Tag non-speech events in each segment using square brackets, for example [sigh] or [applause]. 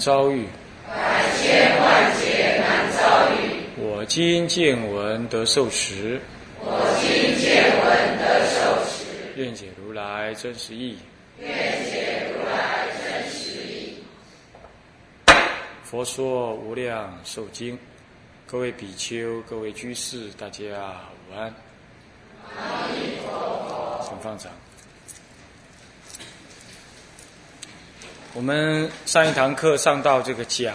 遭遇，百千万劫难遭遇。我今见闻得受持，我今见闻得受持。愿解如来真实义。愿解如来真实义。佛说无量寿经，各位比丘、各位居士，大家午安。阿弥陀佛。请放掌。我们上一堂课上到这个甲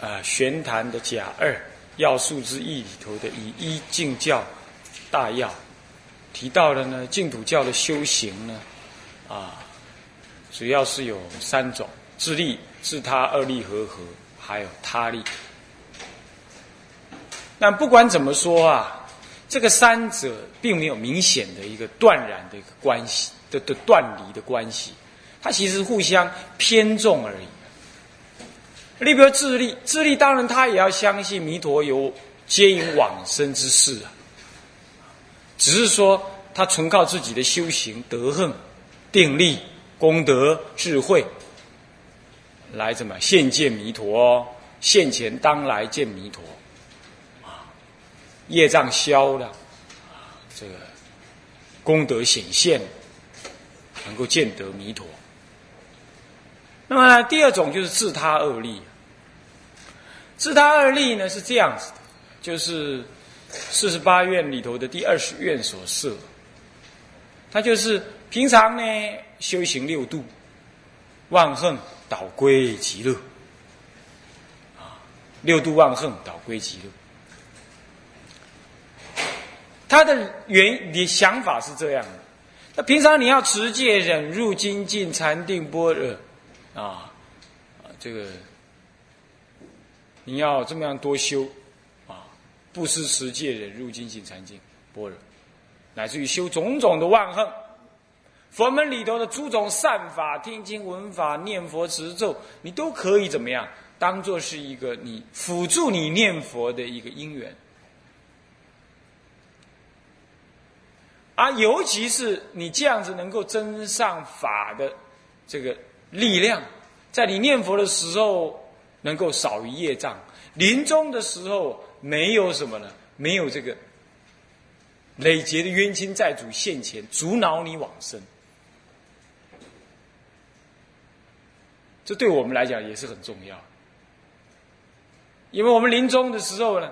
啊玄坛的甲二要素之一里头的以一净教大要，提到了呢净土教的修行呢啊主要是有三种：自利、自他、二利和合，还有他利。那不管怎么说啊，这个三者并没有明显的一个断然的一个关系的的断离的关系。它其实互相偏重而已。你比如智利，智利当然他也要相信弥陀有接引往生之事啊，只是说他纯靠自己的修行、德行、定力、功德、智慧来怎么现见弥陀哦，现前当来见弥陀啊，业障消了，这个功德显现，能够见得弥陀。那么第二种就是自他二利，自他二利呢是这样子的，就是四十八愿里头的第二十愿所设，他就是平常呢修行六度，万恨导归极乐，啊，六度万恨导归极乐，他的原你想法是这样的，那平常你要持戒、忍辱、精进、禅定、般若。啊，这个你要这么样多修啊，布施、持戒、忍辱、精进、禅定、般若，乃至于修种种的万恨，佛门里头的诸种善法、听经闻法、念佛持咒，你都可以怎么样？当做是一个你辅助你念佛的一个因缘。啊，尤其是你这样子能够增上法的这个。力量，在你念佛的时候能够少于业障；临终的时候没有什么呢？没有这个累劫的冤亲债主现前阻挠你往生。这对我们来讲也是很重要，因为我们临终的时候呢，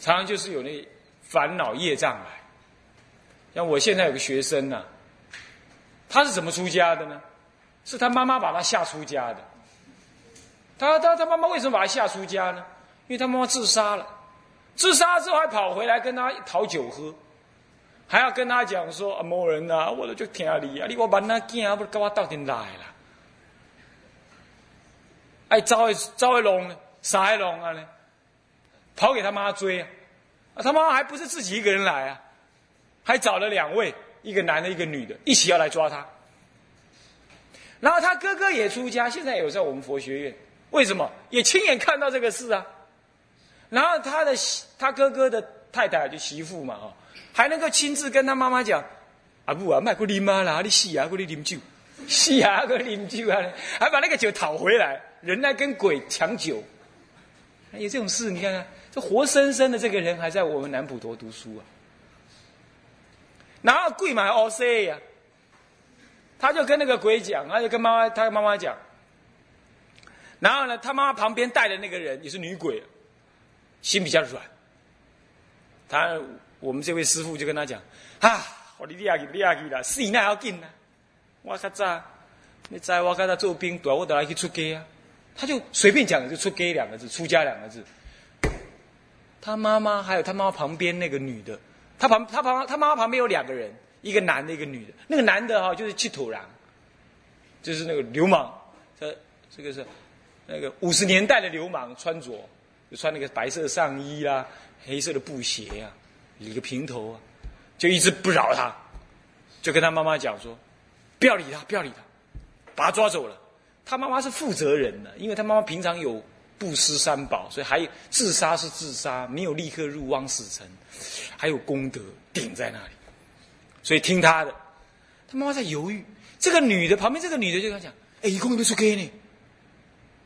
常常就是有那烦恼业障来。像我现在有个学生呢，他是怎么出家的呢？是他妈妈把他吓出家的。他他他妈妈为什么把他吓出家呢？因为他妈妈自杀了，自杀之后还跑回来跟他讨酒喝，还要跟他讲说啊，某人呐，我都就听你啊，你我把那囝不跟我到底来了？哎，招一招一龙呢，杀一龙啊呢？跑给他妈追啊！啊，他妈还不是自己一个人来啊，还找了两位，一个男的，一个女的，一起要来抓他。然后他哥哥也出家，现在有在我们佛学院。为什么？也亲眼看到这个事啊。然后他的他哥哥的太太就媳妇嘛，哦，还能够亲自跟他妈妈讲：“啊不啊，卖过你妈啦，你死啊，过你啉酒，死啊，过啉酒啊，还把那个酒讨回来。人来跟鬼抢酒，有这种事？你看看，这活生生的这个人还在我们南普陀读书啊。然后贵买 O C 呀。他就跟那个鬼讲，他就跟妈妈，他妈妈讲。然后呢，他妈妈旁边带的那个人也是女鬼，心比较软。他我们这位师傅就跟他讲：啊，我你厉害去，厉害去了，死那要紧呢。我较早，你在我跟他做兵，对我都来去出家啊。他就随便讲就出家两个字，出家两个字。他妈妈还有他妈妈旁边那个女的，他旁他旁他妈妈旁边有两个人。一个男的，一个女的。那个男的哈，就是气土狼，就是那个流氓。这这个是那个五十年代的流氓穿着，就穿那个白色上衣啊，黑色的布鞋呀，理个平头啊，就一直不饶他，就跟他妈妈讲说：“不要理他，不要理他，把他抓走了。”他妈妈是负责人的，因为他妈妈平常有布施三宝，所以还有自杀是自杀，没有立刻入汪死城，还有功德顶在那里。所以听他的，他妈妈在犹豫。这个女的旁边，这个女的就跟他讲：“哎，一共有没有出给你？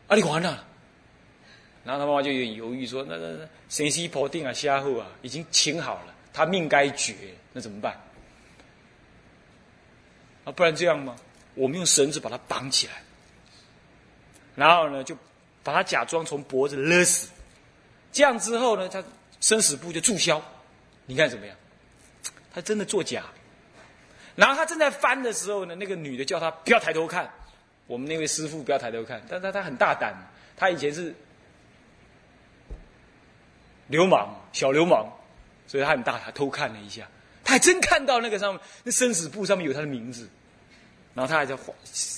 啊，你完了。然后他妈妈就有点犹豫说：“那那那神西婆定啊，瞎后啊，已经请好了，他命该绝，那怎么办？啊，不然这样吗？我们用绳子把他绑起来，然后呢，就把他假装从脖子勒死。这样之后呢，他生死簿就注销。你看怎么样？他真的作假。然后他正在翻的时候呢，那个女的叫他不要抬头看。我们那位师傅不要抬头看，但他他很大胆，他以前是。”流氓，小流氓，所以他很大，他偷看了一下，他还真看到那个上面那生死簿上面有他的名字，然后他还在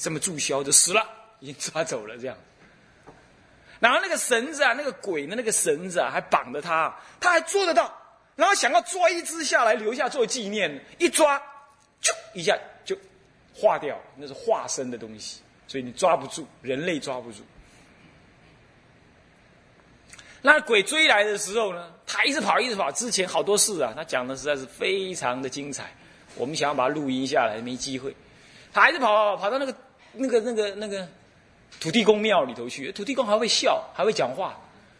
这么注销，就死了，已经抓走了这样。然后那个绳子啊，那个鬼的那个绳子啊，还绑着他，他还捉得到，然后想要抓一只下来留下做纪念，一抓，就一下就化掉，那是化身的东西，所以你抓不住，人类抓不住。那鬼追来的时候呢，他一直跑，一直跑。之前好多事啊，他讲的实在是非常的精彩。我们想要把它录音下来，没机会。他还是跑跑跑，跑到那个那个那个那个土地公庙里头去。土地公还会笑，还会讲话，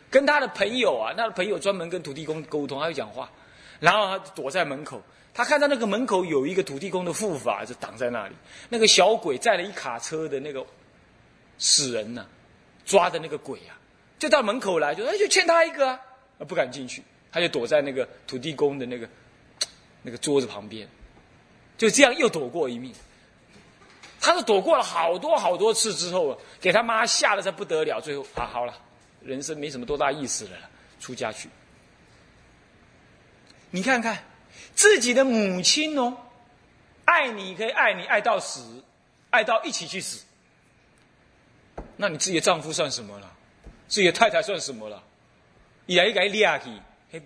跟他的朋友啊，他的朋友专门跟土地公沟通，还会讲话。然后他躲在门口，他看到那个门口有一个土地公的护法，就挡在那里。那个小鬼载了一卡车的那个死人呢，抓的那个鬼啊。就到门口来，就哎，就欠他一个啊，不敢进去，他就躲在那个土地公的那个那个桌子旁边，就这样又躲过一命。他是躲过了好多好多次之后，给他妈吓得才不得了。最后啊，好了，人生没什么多大意思了，出家去。你看看自己的母亲哦，爱你可以爱你爱到死，爱到一起去死，那你自己的丈夫算什么了？自己的太太算什么了？伊来伊给掠去，迄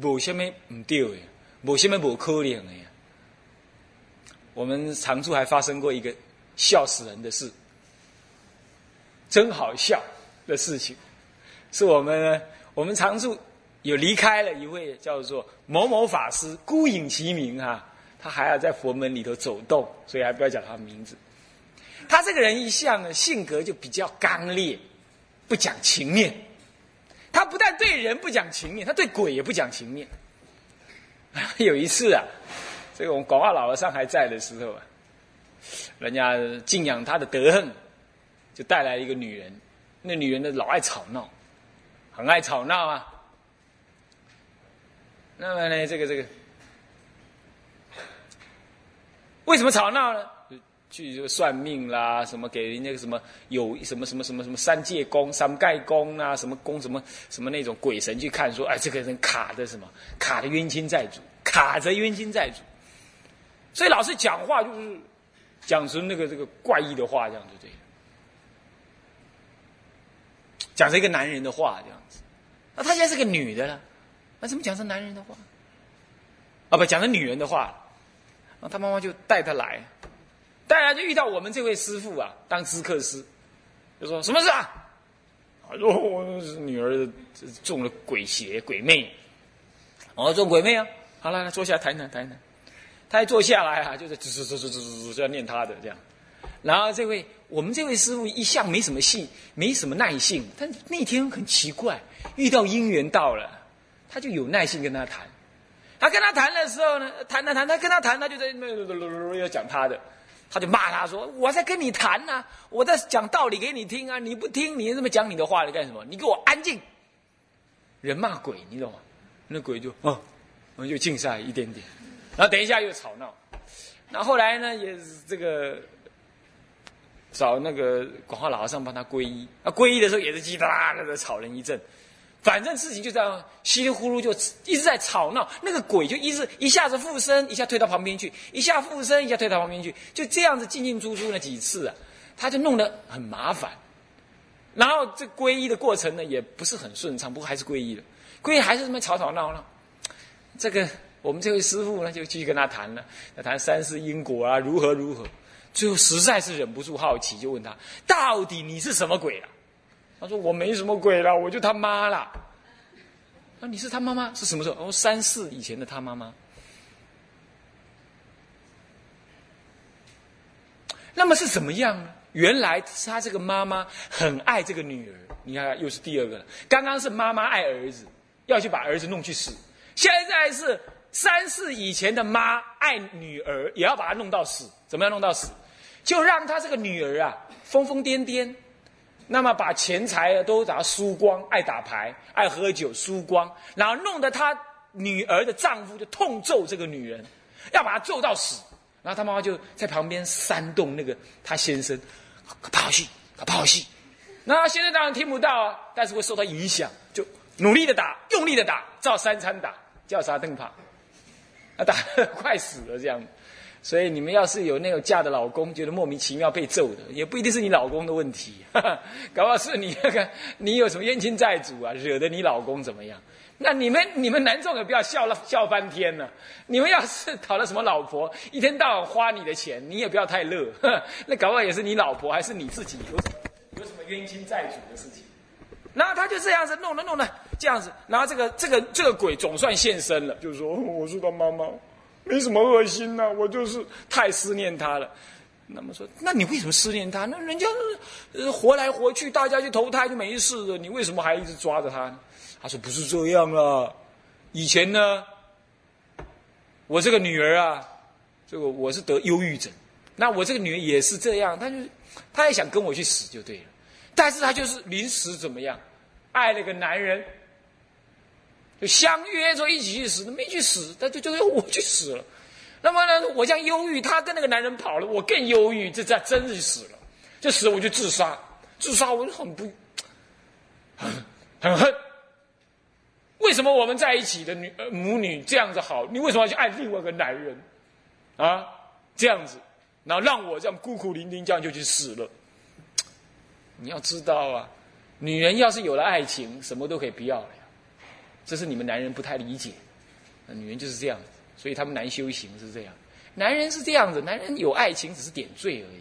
无什么唔对的，无什么无可能的。我们常住还发生过一个笑死人的事，真好笑的事情，是我们我们常住有离开了一位叫做某某法师，孤影其名哈，他还要在佛门里头走动，所以还不要讲他的名字。他这个人一向呢性格就比较刚烈。不讲情面，他不但对人不讲情面，他对鬼也不讲情面。[laughs] 有一次啊，这个我们广化老和尚还在的时候啊，人家敬仰他的德行，就带来一个女人。那女人呢，老爱吵闹，很爱吵闹啊。那么呢，这个这个，为什么吵闹呢？去算命啦，什么给人家什么有什么什么什么什么三界宫、三盖宫啊，什么宫什么什么那种鬼神去看，说哎，这个人卡的什么？卡的冤亲债主，卡着冤亲债主，所以老是讲话就是讲出那个这个怪异的话，这样子对，讲成一个男人的话这样子，那他现在是个女的了，那怎么讲成男人的话？啊，不讲成女人的话，那他妈妈就带他来。带来就遇到我们这位师傅啊，当知客师，就说什么事啊？他说我女儿中了鬼邪鬼魅，哦，中鬼魅啊！好了，坐下谈谈谈谈。他一坐下来啊，就是吱吱吱吱吱吱就要念他的这样。然后这位我们这位师傅一向没什么性，没什么耐性。但那天很奇怪，遇到姻缘到了，他就有耐性跟他谈。他跟他谈的时候呢，谈谈谈，他跟他谈，他就在那要讲他的。他就骂他说：“我在跟你谈呢，我在讲道理给你听啊！你不听，你这么讲你的话来干什么？你给我安静！”人骂鬼，你懂吗？那鬼就哦，我就静下来一点点，然后等一下又吵闹。那后来呢，也是这个找那个广化老和尚帮他皈依。啊，皈依的时候也是叽叽啦啦的吵人一阵。反正事情就这样稀里糊涂就一直在吵闹，那个鬼就一直一下子附身，一下退到旁边去，一下附身，一下退到旁边去，就这样子进进出出了几次啊，他就弄得很麻烦。然后这皈依的过程呢，也不是很顺畅，不过还是皈依了。皈依还是这么吵吵闹闹。这个我们这位师傅呢，就继续跟他谈了，要谈三世因果啊，如何如何。最后实在是忍不住好奇，就问他：到底你是什么鬼啊？他说：“我没什么鬼了，我就他妈了。”那你是他妈妈是什么时候？哦，三世以前的他妈妈。那么是怎么样呢？原来是他这个妈妈很爱这个女儿。你看，又是第二个了。刚刚是妈妈爱儿子，要去把儿子弄去死。现在是三世以前的妈爱女儿，也要把她弄到死。怎么样弄到死？就让他这个女儿啊疯疯癫癫，那么把钱财都把它输光，爱打牌，爱喝酒，输光，然后弄得他女儿的丈夫就痛揍这个女人，要把她揍到死。然后他妈妈就在旁边煽动那个他先生，跑好戏，跑好戏。那他先生当然听不到啊，但是会受到影响，就努力的打，用力的 [laughs] 打，照三餐打，叫啥邓怕，啊打快死了这样。所以你们要是有那种嫁的老公，觉得莫名其妙被揍的，也不一定是你老公的问题，[laughs] 搞不好是你那个你有什么冤亲债主啊，惹得你老公怎么样？那你们你们男众也不要笑了笑翻天了。你们要是讨了什么老婆，一天到晚花你的钱，你也不要太乐。[laughs] 那搞不好也是你老婆，还是你自己有有什么冤亲债主的事情。然后他就这样子弄了弄了这样子，然后这个这个这个鬼总算现身了，就说我是他妈妈。没什么恶心呐，我就是太思念他了。那么说，那你为什么思念他？那人家呃活来活去，大家去投胎就没事了，你为什么还一直抓着他呢？他说不是这样啊，以前呢，我这个女儿啊，这个我是得忧郁症，那我这个女儿也是这样，她就她也想跟我去死就对了，但是她就是临时怎么样，爱了个男人。就相约说一起去死，没去死，他就就要我去死了。那么呢，我这样忧郁，他跟那个男人跑了，我更忧郁，这这真是死了。这死了，我就自杀，自杀我就很不，很很恨。为什么我们在一起的女母女这样子好？你为什么要去爱另外一个男人？啊，这样子，然后让我这样孤苦伶仃，这样就去死了。你要知道啊，女人要是有了爱情，什么都可以不要了。这是你们男人不太理解，女人就是这样子，所以他们难修行是这样。男人是这样子，男人有爱情只是点缀而已，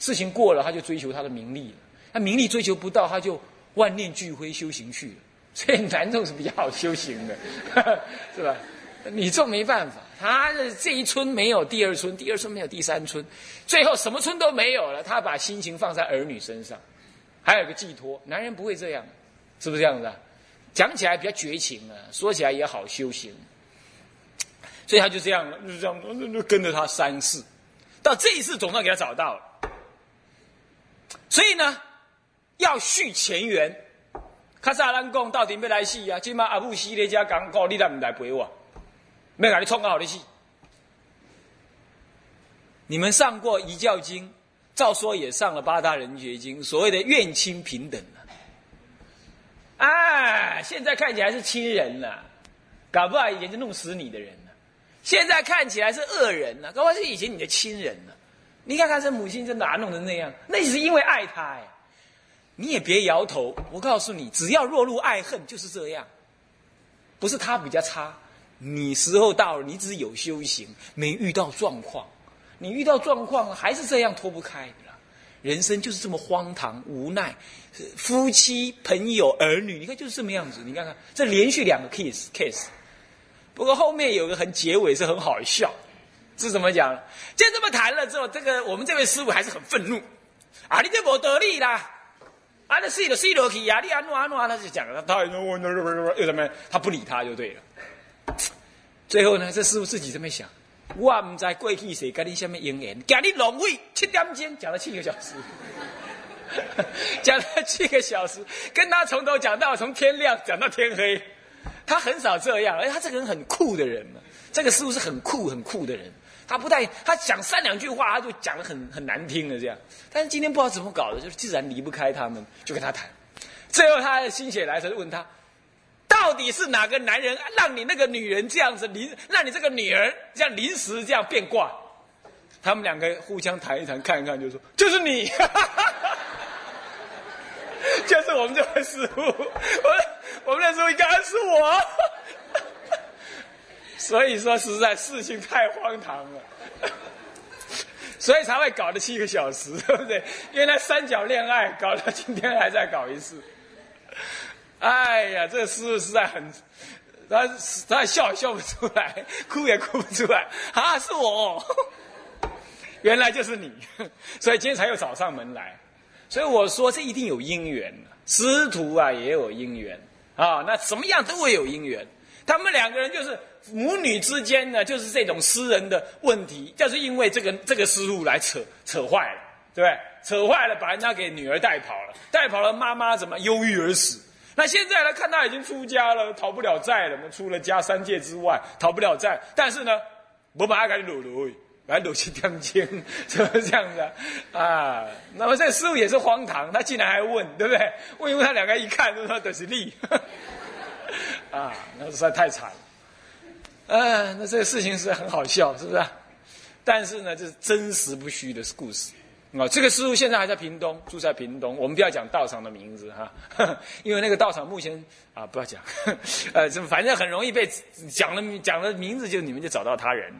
事情过了他就追求他的名利了，他名利追求不到他就万念俱灰修行去了。所以男众是比较好修行的，[laughs] 是吧？女众没办法，他的这一村没有第二村，第二村没有第三村，最后什么村都没有了，他把心情放在儿女身上，还有个寄托。男人不会这样，是不是这样子啊？讲起来比较绝情啊，说起来也好修行，所以他就这样了，就这样跟着他三次，到这一次总算给他找到了。所以呢，要续前缘。卡萨兰公到底没来戏啊？今嘛阿布西咧家讲过，你来不来陪我？没给你冲好的戏。你们上过《遗教经》，照说也上了《八大人觉经》，所谓的怨亲平等。啊，现在看起来是亲人了，搞不好以前就弄死你的人了。现在看起来是恶人了，搞不好是以前你的亲人了。你看看这母亲这哪弄成那样？那是因为爱他哎。你也别摇头，我告诉你，只要落入爱恨就是这样。不是他比较差，你时候到了，你只有修行，没遇到状况。你遇到状况还是这样脱不开。人生就是这么荒唐无奈，夫妻、朋友、儿女，你看就是这么样子。你看看这连续两个 case case，不过后面有个很结尾是很好笑，是怎么讲？就这么谈了之后，这个我们这位师傅还是很愤怒啊！你这不得力啦！啊，那睡了睡落去啊！你安诺安诺，他就讲了，他又怎么？他不理他就对了。最后呢，这师傅自己这么想。我唔知过去谁跟你什么姻缘，今日浪费七点钟讲了七个小时，[laughs] 讲了七个小时，跟他从头讲到从天亮讲到天黑，他很少这样，而他这个人很酷的人嘛，这个师傅是很酷很酷的人，他不但他讲三两句话他就讲的很很难听的这样，但是今天不知道怎么搞的，就是自然离不开他们，就跟他谈，最后他心血来潮就问他。到底是哪个男人让你那个女人这样子临，让你这个女儿这样临时这样变卦？他们两个互相谈一谈，看一看，就说就是你，[laughs] 就是我们这位师傅，我我们那时候应该是我，所以说实在事情太荒唐了，所以才会搞了七个小时，对不对？因为那三角恋爱搞到今天还在搞一次。哎呀，这个师傅实在很，他他笑也笑不出来，[laughs] 哭也哭不出来啊！是我，[laughs] 原来就是你，[laughs] 所以今天才又找上门来。所以我说这一定有因缘师徒啊也有因缘啊，那什么样都会有因缘。他们两个人就是母女之间呢，就是这种私人的问题，就是因为这个这个师傅来扯扯坏了，对不对？扯坏了，把人家给女儿带跑了，带跑了，妈妈怎么忧郁而死？那现在来看，他已经出家了，逃不了债了，出了家三界之外，逃不了债。但是呢，我把他给掳了。来鲁去天经，[laughs] 是不是这样子啊？那么这师傅也是荒唐，他竟然还问，对不对？问一问他两个一看，都说都是利，[laughs] 啊，那实在太惨了。嗯，那这个事情是很好笑，是不是？但是呢，这是真实不虚的故事啊。这个师傅现在还在屏东，住在屏东。我们不要讲道场的名字哈，[laughs] 因为那个道场目前啊，不要讲，[laughs] 呃，这反正很容易被讲了讲了名字，就你们就找到他人。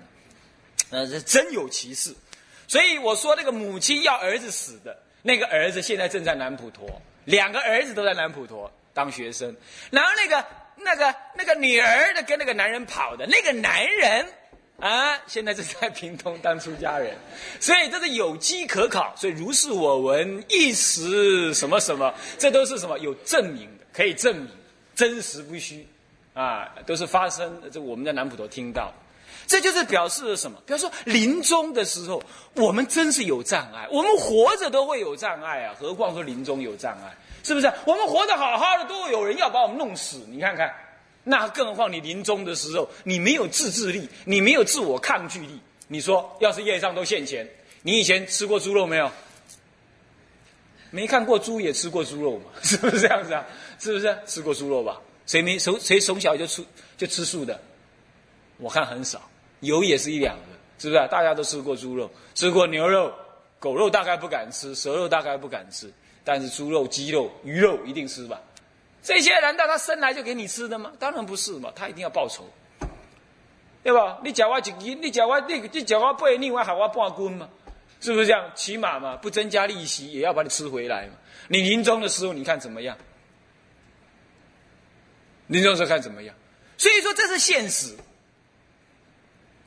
呃，这真有其事，所以我说那个母亲要儿子死的那个儿子，现在正在南普陀，两个儿子都在南普陀当学生，然后那个那个那个女儿的跟那个男人跑的那个男人啊，现在正在屏东当出家人，所以这是有机可考，所以如是我闻一时什么什么，这都是什么有证明的，可以证明真实不虚啊，都是发生，这我们在南普陀听到。这就是表示了什么？表示说临终的时候，我们真是有障碍。我们活着都会有障碍啊，何况说临终有障碍，是不是？我们活得好好的，都有人要把我们弄死。你看看，那更何况你临终的时候，你没有自制力，你没有自我抗拒力。你说，要是业障都现前，你以前吃过猪肉没有？没看过猪也吃过猪肉嘛？[laughs] 是不是这样子啊？是不是吃过猪肉吧？谁没从谁从小就吃就吃素的？我看很少。有也是一两个，是不是？大家都吃过猪肉，吃过牛肉、狗肉，大概不敢吃；蛇肉大概不敢吃，但是猪肉、鸡肉、鱼肉一定吃吧？这些难道他生来就给你吃的吗？当然不是嘛，他一定要报仇，对吧？你叫我一斤，你叫我你你叫我背，另外喊我半棍嘛？是不是这样？起码嘛，不增加利息，也要把你吃回来嘛。你临终的时候，你看怎么样？临终时候看怎么样？所以说，这是现实。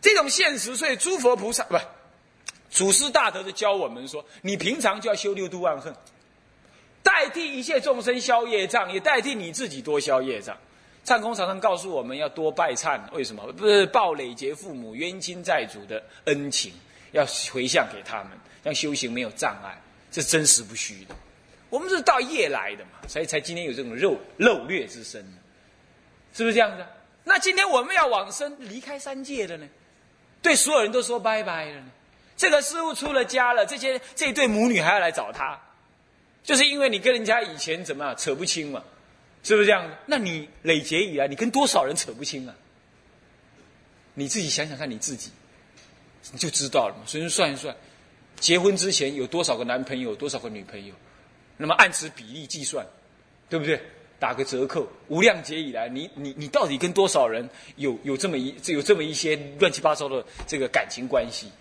这种现实，所以诸佛菩萨不，祖师大德就教我们说，你平常就要修六度万恨，代替一切众生消业障，也代替你自己多消业障。忏空常常告诉我们要多拜忏，为什么？不是报累劫父母冤亲债主的恩情，要回向给他们，让修行没有障碍，这真实不虚的。我们是到业来的嘛，所以才今天有这种肉肉略之身，是不是这样子？那今天我们要往生，离开三界的呢？对所有人都说拜拜了呢。这个师傅出了家了，这些这对母女还要来找他，就是因为你跟人家以前怎么样扯不清嘛，是不是这样？那你累劫以来，你跟多少人扯不清啊？你自己想想看你自己，你就知道了嘛。所以算一算，结婚之前有多少个男朋友，多少个女朋友，那么按此比例计算，对不对？打个折扣，无量劫以来，你你你到底跟多少人有有这么一有这么一些乱七八糟的这个感情关系？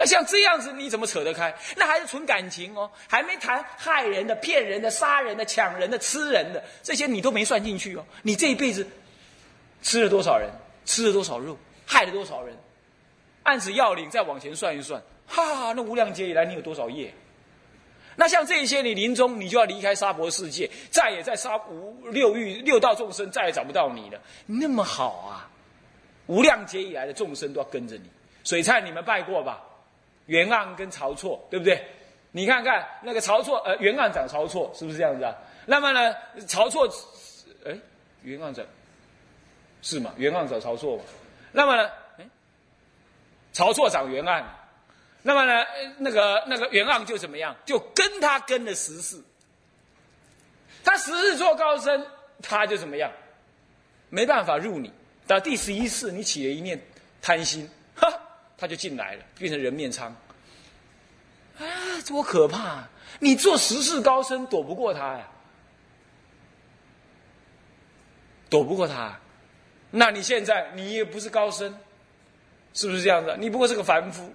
那像这样子，你怎么扯得开？那还是纯感情哦，还没谈害人的、骗人的、杀人的、抢人的、吃人的这些，你都没算进去哦。你这一辈子吃了多少人，吃了多少肉，害了多少人？按此要领再往前算一算，哈哈，那无量劫以来，你有多少业？那像这些，你临终你就要离开沙婆世界，再也在沙无六欲六道众生再也找不到你了。那么好啊，无量劫以来的众生都要跟着你。水菜你们拜过吧？袁盎跟曹错，对不对？你看看那个曹错，呃，袁盎长曹错，是不是这样子啊？那么呢，曹错，哎，袁盎长是吗？袁盎长曹错嘛？那么呢，哎，曹错长袁盎。那么呢，那个那个袁盎就怎么样？就跟他跟了十世，他十世做高僧，他就怎么样？没办法入你。到第十一世，你起了一念贪心，哈，[laughs] 他就进来了，变成人面疮。啊，多可怕！你做十世高僧，躲不过他呀，躲不过他。那你现在你也不是高僧，是不是这样子？你不过是个凡夫。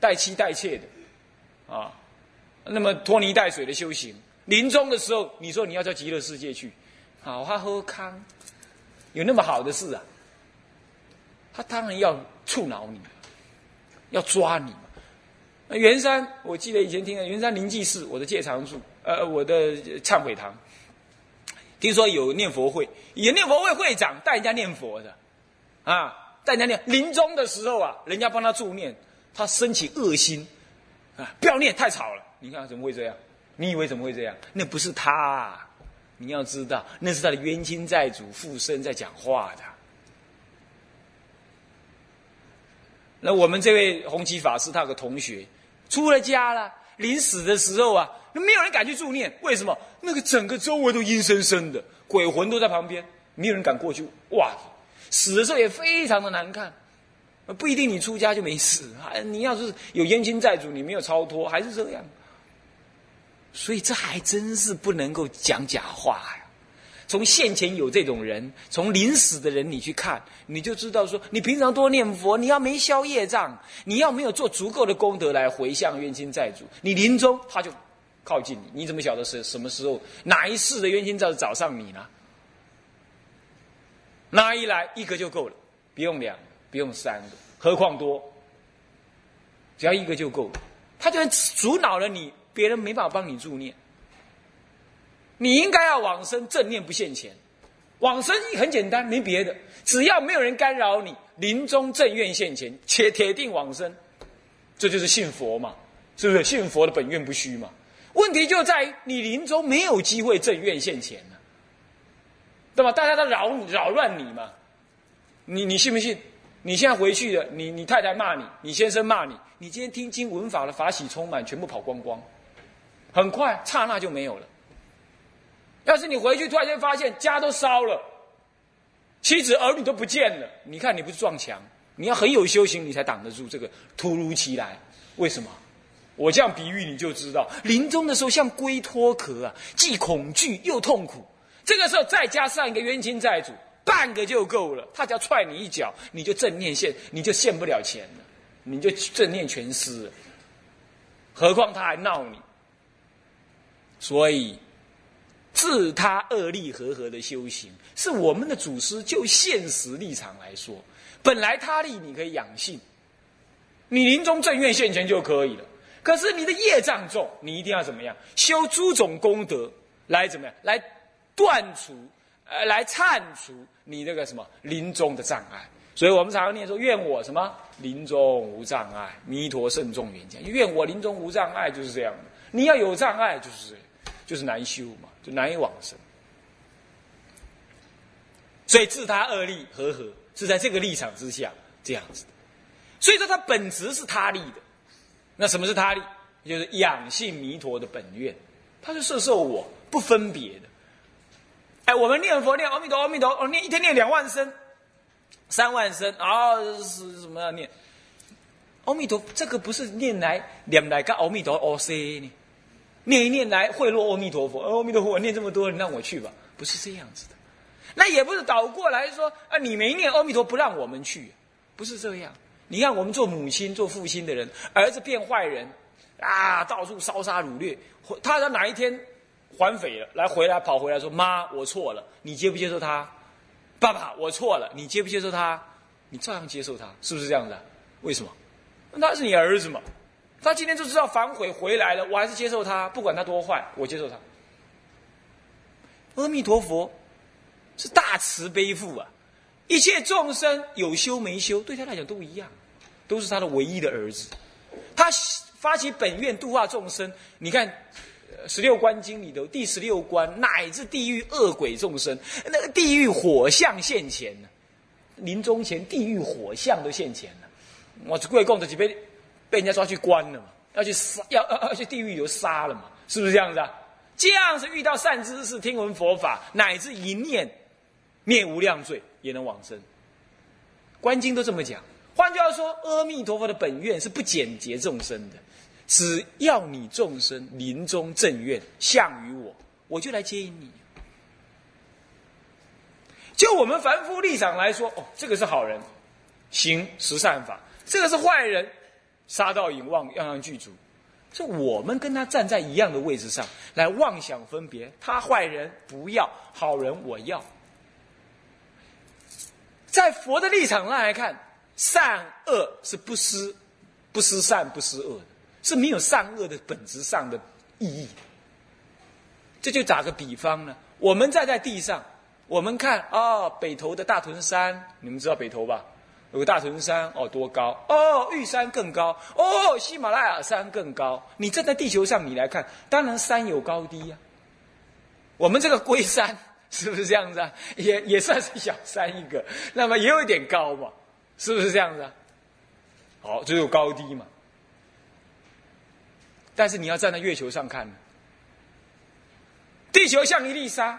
带妻带妾的，啊，那么拖泥带水的修行，临终的时候，你说你要到极乐世界去，好哈喝康，有那么好的事啊？他当然要触恼你，要抓你，圆山，我记得以前听的圆山灵济寺，我的戒常住，呃，我的忏悔堂，听说有念佛会，有念佛会会长带人家念佛的，啊，带人家念临终的时候啊，人家帮他助念，他升起恶心，啊，不要念太吵了。你看怎么会这样？你以为怎么会这样？那不是他，你要知道，那是他的冤亲债主附身在讲话的。那我们这位红旗法师，他有个同学。出了家了，临死的时候啊，那没有人敢去助念。为什么？那个整个周围都阴森森的，鬼魂都在旁边，没有人敢过去。哇，死的时候也非常的难看。不一定你出家就没死，你要是有冤亲债主，你没有超脱，还是这样。所以这还真是不能够讲假话呀。从现前有这种人，从临死的人你去看，你就知道说，你平常多念佛，你要没消业障，你要没有做足够的功德来回向冤亲债主，你临终他就靠近你，你怎么晓得是什么时候哪一世的冤亲债主找上你呢？那一来一个就够了，不用两个，不用三个，何况多，只要一个就够了，他就阻挠了你，别人没办法帮你助念。你应该要往生正念不现前，往生很简单，没别的，只要没有人干扰你，临终正愿现前，且铁定往生，这就是信佛嘛，是不是？信佛的本愿不虚嘛。问题就在于你临终没有机会正愿现前，对吧？大家都扰扰乱你嘛，你你信不信？你现在回去的，你你太太骂你，你先生骂你，你今天听经闻法的法喜充满，全部跑光光，很快刹那就没有了。要是你回去突然间发现家都烧了，妻子儿女都不见了，你看你不是撞墙？你要很有修行，你才挡得住这个突如其来。为什么？我这样比喻你就知道，临终的时候像龟脱壳啊，既恐惧又痛苦。这个时候再加上一个冤亲债主，半个就够了。他只要踹你一脚，你就正念现，你就现不了钱了，你就正念全失了。何况他还闹你，所以。自他恶力和合的修行，是我们的祖师就现实立场来说，本来他力你可以养性，你临终正愿现前就可以了。可是你的业障重，你一定要怎么样？修诸种功德来怎么样？来断除，呃，来铲除你那个什么临终的障碍。所以我们常常念说：愿我什么临终无障碍，弥陀圣众缘讲。愿我临终无障碍，就是这样的。你要有障碍，就是就是难修嘛。就难以往生，所以自他恶力和合是在这个立场之下这样子的。所以说，他本质是他力的。那什么是他力？就是养性弥陀的本愿，他是摄受我不分别的。哎，我们念佛念阿弥陀阿弥陀，哦，念一天念两万声、三万声，啊，是什么要念？阿弥陀，这个不是念来念来个阿弥陀哦塞呢？念一念来贿赂阿弥陀佛，阿弥陀佛，我念这么多，你让我去吧，不是这样子的。那也不是倒过来说啊，你没念阿弥陀，不让我们去，不是这样。你看我们做母亲、做父亲的人，儿子变坏人，啊，到处烧杀掳掠，他他哪一天还匪了，来回来跑回来说妈，我错了，你接不接受他？爸爸，我错了，你接不接受他？你照样接受他，是不是这样的？为什么？那他是你儿子嘛。他今天就知道反悔回来了，我还是接受他，不管他多坏，我接受他。阿弥陀佛是大慈悲父啊，一切众生有修没修，对他来讲都一样，都是他的唯一的儿子。他发起本愿度化众生，你看十六观经里头第十六关，乃至地狱恶鬼众生，那个地狱火象现前呢，临终前地狱火象都现前了。我只贵供的几杯。被人家抓去关了嘛？要去杀，要要去地狱里头杀了嘛？是不是这样子啊？这样子遇到善知识，听闻佛法，乃至一念灭无量罪，也能往生。观经都这么讲。换句话说，阿弥陀佛的本愿是不简洁众生的，只要你众生临终正愿向于我，我就来接引你。就我们凡夫立场来说，哦，这个是好人，行十善法；这个是坏人。杀盗淫妄样样具足，是我们跟他站在一样的位置上来妄想分别。他坏人不要，好人我要。在佛的立场上来看，善恶是不失，不失善不失恶的。是没有善恶的本质上的意义。这就打个比方呢，我们站在地上，我们看哦，北头的大屯山，你们知道北头吧？有个大屯山哦，多高？哦，玉山更高。哦，喜马拉雅山更高。你站在地球上，你来看，当然山有高低呀。我们这个龟山 [laughs] 是不是这样子啊？也也算是小山一个，那么也有一点高嘛，是不是这样子啊？好，就有高低嘛。但是你要站在月球上看呢，地球像一粒沙，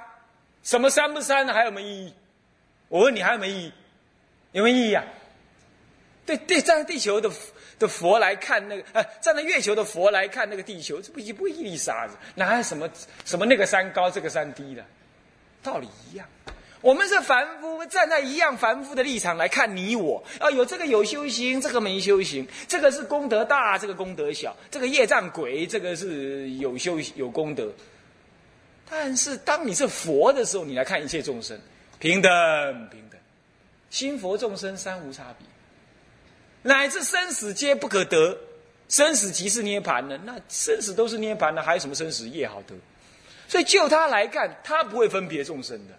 什么山不山的？还有没有意义？我问你，还有没有意义？有没有意义啊？对对，站在地球的的佛来看那个，呃，站在月球的佛来看那个地球，这不一不一粒沙子，哪有什么什么那个山高这个山低的，道理一样。我们是凡夫，站在一样凡夫的立场来看你我啊，有这个有修行，这个没修行，这个是功德大，这个功德小，这个业障鬼，这个是有修有功德。但是当你是佛的时候，你来看一切众生，平等平等，心佛众生三无差别。乃至生死皆不可得，生死即是涅盘呢？那生死都是涅盘呢？还有什么生死业好得？所以就他来看，他不会分别众生的。